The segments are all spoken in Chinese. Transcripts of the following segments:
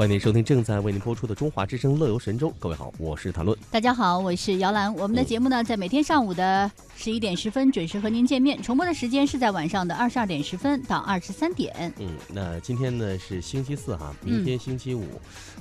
欢迎您收听正在为您播出的《中华之声·乐游神州》。各位好，我是谭论。大家好，我是姚兰。我们的节目呢，在每天上午的十一点十分准时和您见面，重播的时间是在晚上的二十二点十分到二十三点。嗯，那今天呢是星期四哈，明天星期五，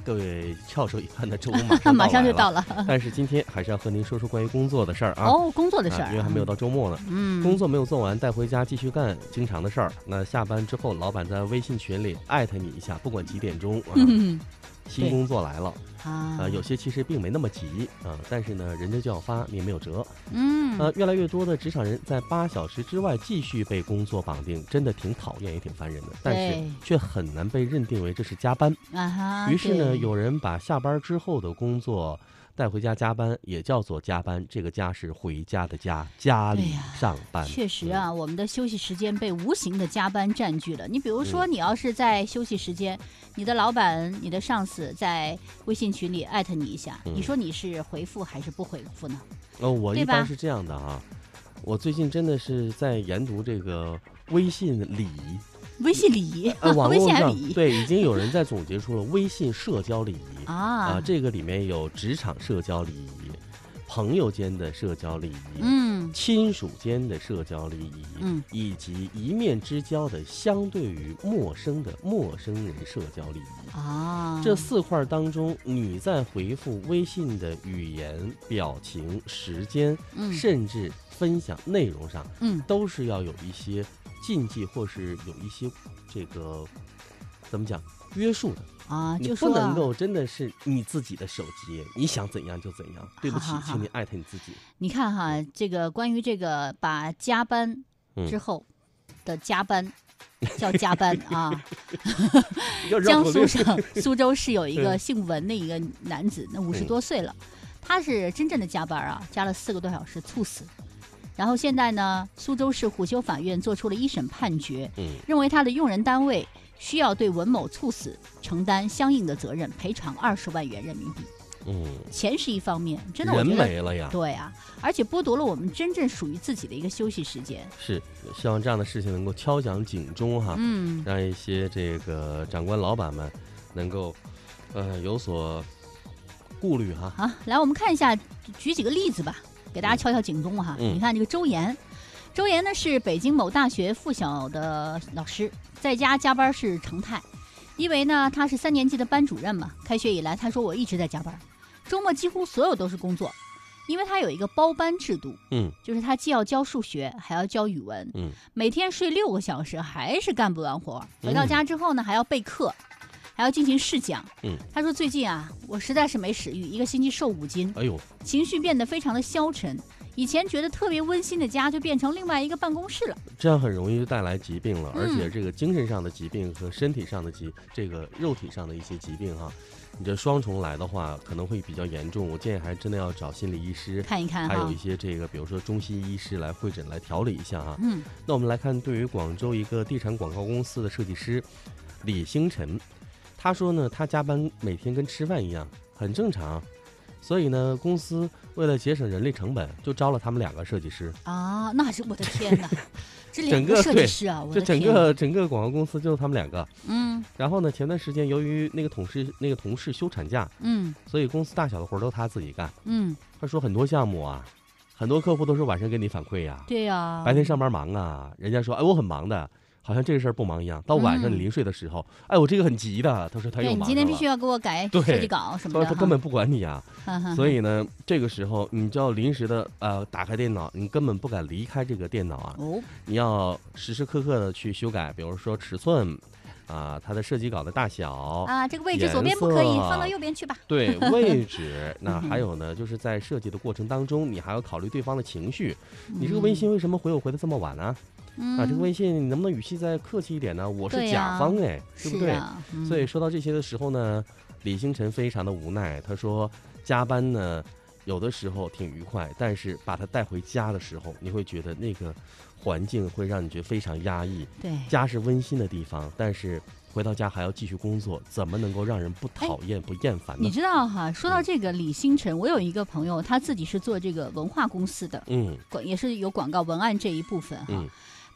各位翘首以盼的周五 马上马上就到了。但是今天还是要和您说说关于工作的事儿啊。哦，工作的事儿，因为还没有到周末呢。嗯，工作没有做完，带回家继续干，经常的事儿。那下班之后，老板在微信群里艾特你一下，不管几点钟啊。新工作来了啊！有些其实并没那么急啊，但是呢，人家就要发，你也没有辙。嗯，呃，越来越多的职场人在八小时之外继续被工作绑定，真的挺讨厌，也挺烦人的。但是却很难被认定为这是加班。啊哈！于是呢，有人把下班之后的工作。带回家加班也叫做加班，这个家是回家的家，家里上班。确实啊，我们的休息时间被无形的加班占据了。你比如说，你要是在休息时间，你的老板、你的上司在微信群里艾特你一下，你说你是回复还是不回复呢？哦，我一般是这样的啊，我最近真的是在研读这个微信礼仪。微信礼仪，网络上对已经有人在总结出了微信社交礼仪。啊。啊，这个里面有职场社交礼仪、朋友间的社交礼仪、嗯，亲属间的社交礼仪，嗯，以及一面之交的相对于陌生的陌生人社交礼仪。啊。这四块当中，你在回复微信的语言、表情、时间，甚至分享内容上，嗯，都是要有一些。禁忌或是有一些这个怎么讲约束的啊，你不能够真的是你自己的手机，你想怎样就怎样。对不起，请你艾特你自己。你看哈，这个关于这个把加班之后的加班叫加班啊。江苏省 苏州市有一个姓文的一个男子，那五十多岁了，他是真正的加班啊，加了四个多小时，猝死。然后现在呢，苏州市虎丘法院做出了一审判决，认为他的用人单位需要对文某猝死承担相应的责任，赔偿二十万元人民币。嗯，钱是一方面，真的人没了呀。对啊，而且剥夺了我们真正属于自己的一个休息时间。是，希望这样的事情能够敲响警钟哈，嗯，让一些这个长官老板们能够呃有所顾虑哈。好，来我们看一下，举几个例子吧。给大家敲敲警钟哈！你看这个周岩，周岩呢是北京某大学附小的老师，在家加班是常态，因为呢他是三年级的班主任嘛。开学以来，他说我一直在加班，周末几乎所有都是工作，因为他有一个包班制度，嗯，就是他既要教数学，还要教语文，嗯，每天睡六个小时，还是干不完活。回到家之后呢，还要备课。还要进行试讲。嗯，他说最近啊，我实在是没食欲，一个星期瘦五斤。哎呦，情绪变得非常的消沉。以前觉得特别温馨的家，就变成另外一个办公室了。这样很容易就带来疾病了，而且这个精神上的疾病和身体上的疾，这个肉体上的一些疾病哈，你这双重来的话，可能会比较严重。我建议还真的要找心理医师看一看，还有一些这个，比如说中西医师来会诊来调理一下哈。嗯，那我们来看，对于广州一个地产广告公司的设计师李星辰。他说呢，他加班每天跟吃饭一样，很正常，所以呢，公司为了节省人力成本，就招了他们两个设计师啊。那是我的天哪，这两个设计师啊，就整个整个广告公司就他们两个。嗯。然后呢，前段时间由于那个同事那个同事休产假，嗯，所以公司大小的活都他自己干。嗯。他说很多项目啊，很多客户都是晚上给你反馈呀。对呀。白天上班忙啊，人家说哎我很忙的。好像这个事儿不忙一样，到晚上你临睡的时候，哎，我这个很急的。他说他又忙。你今天必须要给我改设计稿什么的。他根本不管你啊，所以呢，这个时候你就要临时的呃打开电脑，你根本不敢离开这个电脑啊。哦。你要时时刻刻的去修改，比如说尺寸，啊，它的设计稿的大小啊，这个位置左边不可以，放到右边去吧。对，位置。那还有呢，就是在设计的过程当中，你还要考虑对方的情绪。你这个微信为什么回我回的这么晚呢？啊，这个微信你能不能语气再客气一点呢？我是甲方哎，对不对？所以说到这些的时候呢，李星辰非常的无奈。他说，加班呢，有的时候挺愉快，但是把他带回家的时候，你会觉得那个环境会让你觉得非常压抑。对，家是温馨的地方，但是回到家还要继续工作，怎么能够让人不讨厌、不厌烦呢？你知道哈，说到这个李星辰，我有一个朋友，他自己是做这个文化公司的，嗯，广也是有广告文案这一部分哈。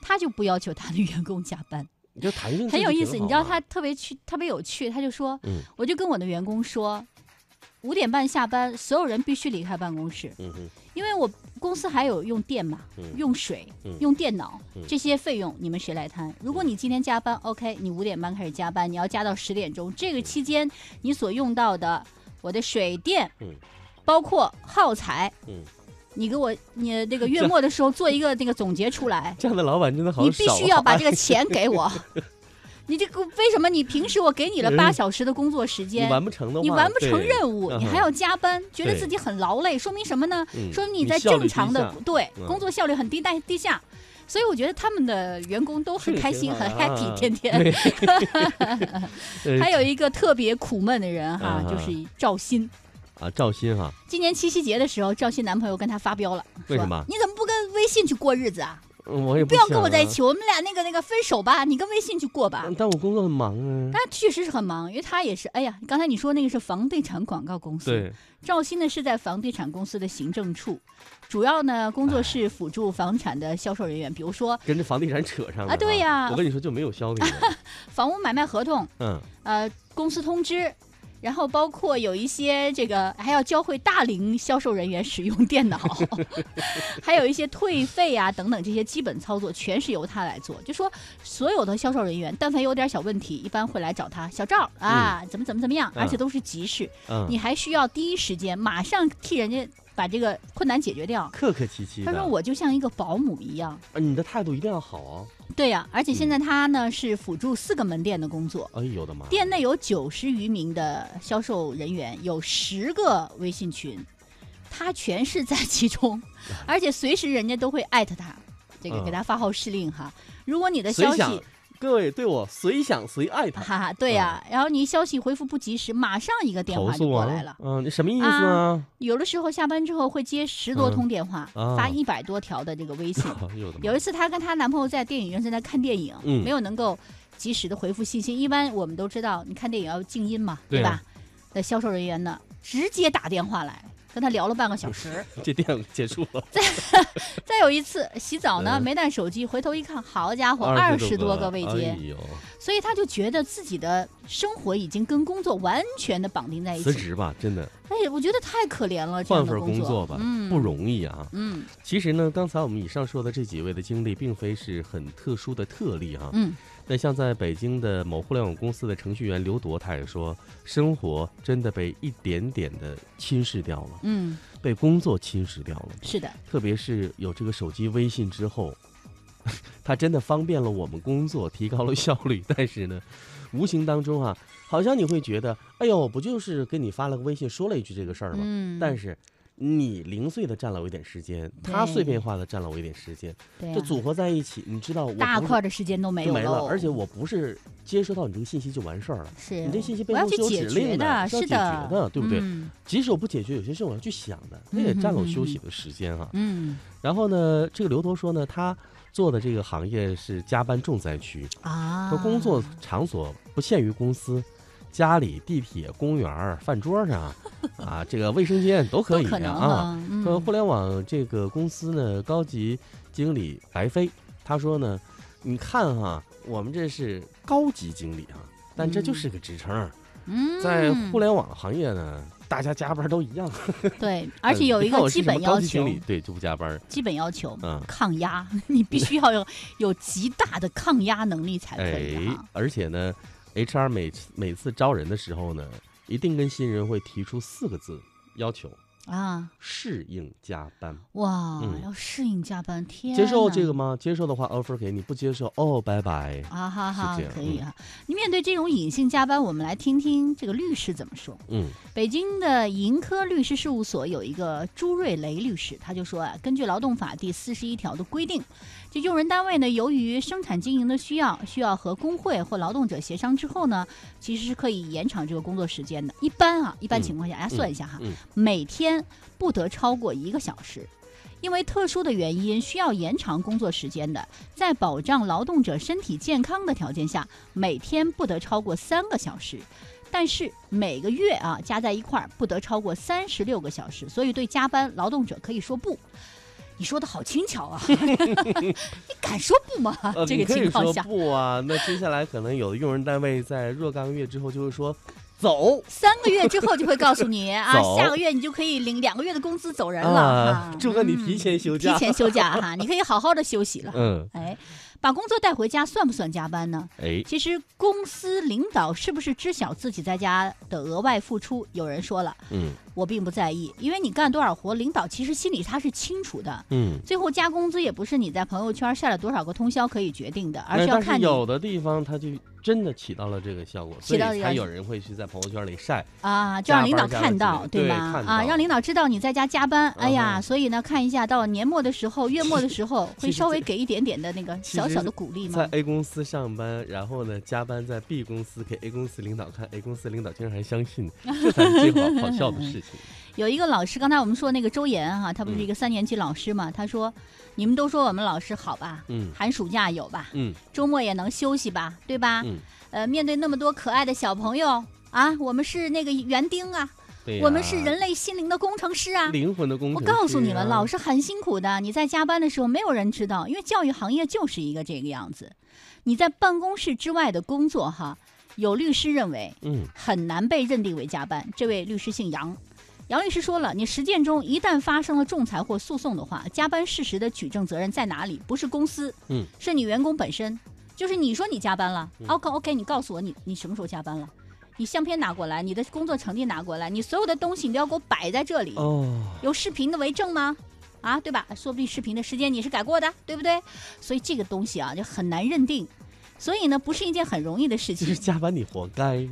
他就不要求他的员工加班，你就弹性很有意思。你知道他特别趣，特别有趣。他就说，我就跟我的员工说，五点半下班，所有人必须离开办公室。嗯因为我公司还有用电嘛，用水，用电脑这些费用，你们谁来摊？如果你今天加班，OK，你五点半开始加班，你要加到十点钟，这个期间你所用到的我的水电，包括耗材，你给我，你那个月末的时候做一个那个总结出来。这样的老板真的好你必须要把这个钱给我。你这个为什么？你平时我给你了八小时的工作时间，你完不成的，你完不成任务，你还要加班，觉得自己很劳累，说明什么呢？说明你在正常的对工作效率很低，但低下。所以我觉得他们的员工都很开心，很 happy，天天。还有一个特别苦闷的人哈，就是赵鑫。啊，赵鑫哈，今年七夕节的时候，赵鑫男朋友跟他发飙了，为什么？你怎么不跟微信去过日子啊？我也不要跟我在一起，我们俩那个那个分手吧，你跟微信去过吧。但我工作很忙啊。他确实是很忙，因为他也是。哎呀，刚才你说那个是房地产广告公司。对。赵鑫呢是在房地产公司的行政处，主要呢工作是辅助房产的销售人员，比如说跟这房地产扯上了啊。对呀。我跟你说就没有销的。房屋买卖合同。嗯。呃，公司通知。然后包括有一些这个还要教会大龄销售人员使用电脑，还有一些退费啊等等这些基本操作全是由他来做。就说所有的销售人员，但凡有点小问题，一般会来找他。小赵啊，怎么怎么怎么样，而且都是急事，你还需要第一时间马上替人家把这个困难解决掉。客客气气。他说我就像一个保姆一样。你的态度一定要好啊。对呀，而且现在他呢是辅助四个门店的工作。哎呦我的妈！店内有九十余名的销售人员，有十个微信群，他全是在其中，而且随时人家都会艾特他，这个给他发号施令哈。如果你的消息。各位对我随想随爱他，哈哈，对呀。然后你消息回复不及时，马上一个电话就过来了。嗯，你什么意思啊？有的时候下班之后会接十多通电话，发一百多条的这个微信。有一次她跟她男朋友在电影院正在看电影，没有能够及时的回复信息。一般我们都知道，你看电影要静音嘛，对吧？那销售人员呢，直接打电话来。跟他聊了半个小时，这电影结束了。再 再有一次洗澡呢，没带手机，回头一看，好家伙，二十多个未接，所以他就觉得自己的生活已经跟工作完全的绑定在一起。辞职吧，真的。哎，我觉得太可怜了，换份工作吧，不容易啊。嗯，其实呢，刚才我们以上说的这几位的经历，并非是很特殊的特例哈。嗯。那像在北京的某互联网公司的程序员刘铎，他也说，生活真的被一点点的侵蚀掉了，嗯，被工作侵蚀掉了。是的，特别是有这个手机微信之后，它真的方便了我们工作，提高了效率。但是呢，无形当中啊，好像你会觉得，哎呦，不就是给你发了个微信，说了一句这个事儿吗？嗯，但是。你零碎的占了我一点时间，他碎片化的占了我一点时间，这组合在一起，你知道我，大块的时间都没有了。而且我不是接收到你这个信息就完事儿了，是你这信息背后是有指令的，是要解决的，对不对？即使我不解决，有些事我要去想的，那也占了我休息的时间哈。嗯。然后呢，这个刘头说呢，他做的这个行业是加班重灾区啊，说工作场所不限于公司。家里、地铁、公园、饭桌上，啊，这个卫生间都可以啊。说互联网这个公司呢，高级经理白飞，他说呢，你看哈，我们这是高级经理啊，但这就是个职称。嗯，在互联网行业呢，大家加班都一样。对，而且有一个基本要求，对，就不加班。基本要求，嗯，抗压，你必须要有有极大的抗压能力才可以。而且呢。HR 每每次招人的时候呢，一定跟新人会提出四个字要求啊：适应加班。哇，要适应加班，天！接受这个吗？接受的话，offer 给你；不接受，哦，拜拜。啊好好，可以啊。你面对这种隐性加班，我们来听听这个律师怎么说。嗯，北京的盈科律师事务所有一个朱瑞雷律师，他就说啊，根据劳动法第四十一条的规定。这用人单位呢，由于生产经营的需要，需要和工会或劳动者协商之后呢，其实是可以延长这个工作时间的。一般啊，一般情况下，大家算一下哈，每天不得超过一个小时。因为特殊的原因需要延长工作时间的，在保障劳动者身体健康的条件下，每天不得超过三个小时。但是每个月啊，加在一块儿不得超过三十六个小时。所以对加班劳动者可以说不。你说的好轻巧啊！你敢说不吗？这个情况下不啊？那接下来可能有的用人单位在若干个月之后就会说走，三个月之后就会告诉你 啊，下个月你就可以领两个月的工资走人了。祝贺你提前休假，提前休假哈，你可以好好的休息了。嗯，哎。把工作带回家算不算加班呢？哎，其实公司领导是不是知晓自己在家的额外付出？有人说了，嗯，我并不在意，因为你干多少活，领导其实心里他是清楚的。嗯，最后加工资也不是你在朋友圈晒了多少个通宵可以决定的，而是要看有的地方他就。真的起到了这个效果，所以才有人会去在朋友圈里晒啊，就让领导看到，对吧？啊，让领导知道你在家加班。哎呀，所以呢，看一下到年末的时候、月末的时候，会稍微给一点点的那个小小的鼓励吗？在 A 公司上班，然后呢加班在 B 公司给 A 公司领导看，A 公司领导竟然还相信，这才是最好好笑的事情。有一个老师，刚才我们说那个周岩哈，他不是一个三年级老师嘛？他说：“你们都说我们老师好吧？嗯，寒暑假有吧？嗯，周末也能休息吧？对吧？嗯，呃，面对那么多可爱的小朋友啊，我们是那个园丁啊，我们是人类心灵的工程师啊，灵魂的工程师。我告诉你们，老师很辛苦的。你在加班的时候，没有人知道，因为教育行业就是一个这个样子。你在办公室之外的工作哈，有律师认为，嗯，很难被认定为加班。这位律师姓杨。”杨律师说了，你实践中一旦发生了仲裁或诉讼的话，加班事实的举证责任在哪里？不是公司，嗯，是你员工本身。就是你说你加班了，OK OK，你告诉我你你什么时候加班了？你相片拿过来，你的工作成绩拿过来，你所有的东西你都要给我摆在这里。哦，有视频的为证吗？啊，对吧？说不定视频的时间你是改过的，对不对？所以这个东西啊，就很难认定。所以呢，不是一件很容易的事情。加班你活该。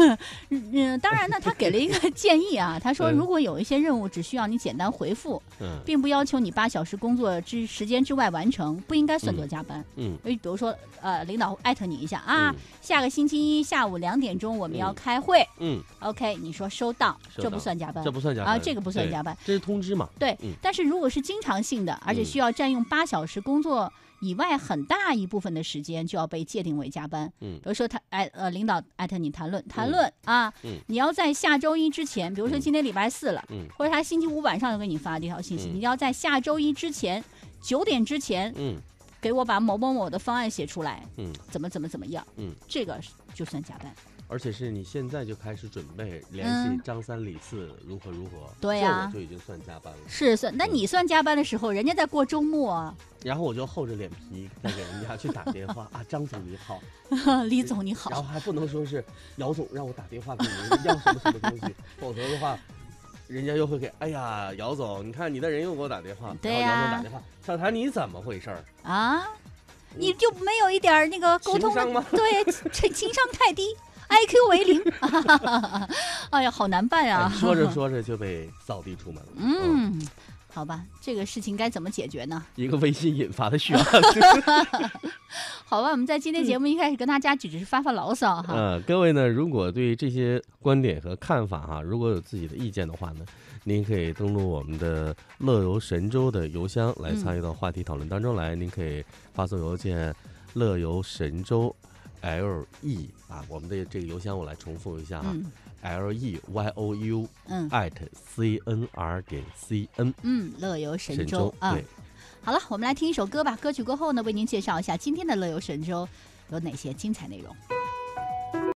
嗯，当然呢，他给了一个建议啊，他说如果有一些任务只需要你简单回复，并不要求你八小时工作之时间之外完成，不应该算作加班。嗯，因为比如说，呃，领导艾特你一下啊，下个星期一下午两点钟我们要开会。嗯，OK，你说收到，这不算加班，这不算加班啊，这个不算加班，这是通知嘛？对，但是如果是经常性的，而且需要占用八小时工作。以外很大一部分的时间就要被界定为加班。嗯，比如说他哎呃领导艾特你谈论谈论啊，嗯，你要在下周一之前，比如说今天礼拜四了，嗯，或者他星期五晚上就给你发这条信息，你要在下周一之前九点之前，嗯，给我把某某某的方案写出来，嗯，怎么怎么怎么样，嗯，这个就算加班。而且是你现在就开始准备联系张三李四如何如何，对呀，就已经算加班了。是算，那你算加班的时候，人家在过周末。然后我就厚着脸皮再给人家去打电话 啊，张总你好，李总你好。然后还不能说是姚总让我打电话给您要什么什么东西，否则的话，人家又会给哎呀姚总，你看你的人又给我打电话，对呀，姚总打电话，小谭你怎么回事儿啊？你就没有一点那个沟通吗？对，情情商太低。I Q 为零，哎呀，好难办呀！说着说着就被扫地出门了。嗯，好吧，这个事情该怎么解决呢？一个微信引发的血案。好吧，我们在今天节目一开始跟大家只是发发牢骚哈。嗯，各位呢，如果对这些观点和看法哈，如果有自己的意见的话呢，您可以登录我们的乐游神州的邮箱来参与到话题讨论当中来。您可以发送邮件“乐游神州”。L E 啊，我们的这个邮箱我来重复一下啊，L E Y O U 嗯 at C N R 点 C N 嗯，乐游神州啊。好了，我们来听一首歌吧。歌曲过后呢，为您介绍一下今天的乐游神州有哪些精彩内容。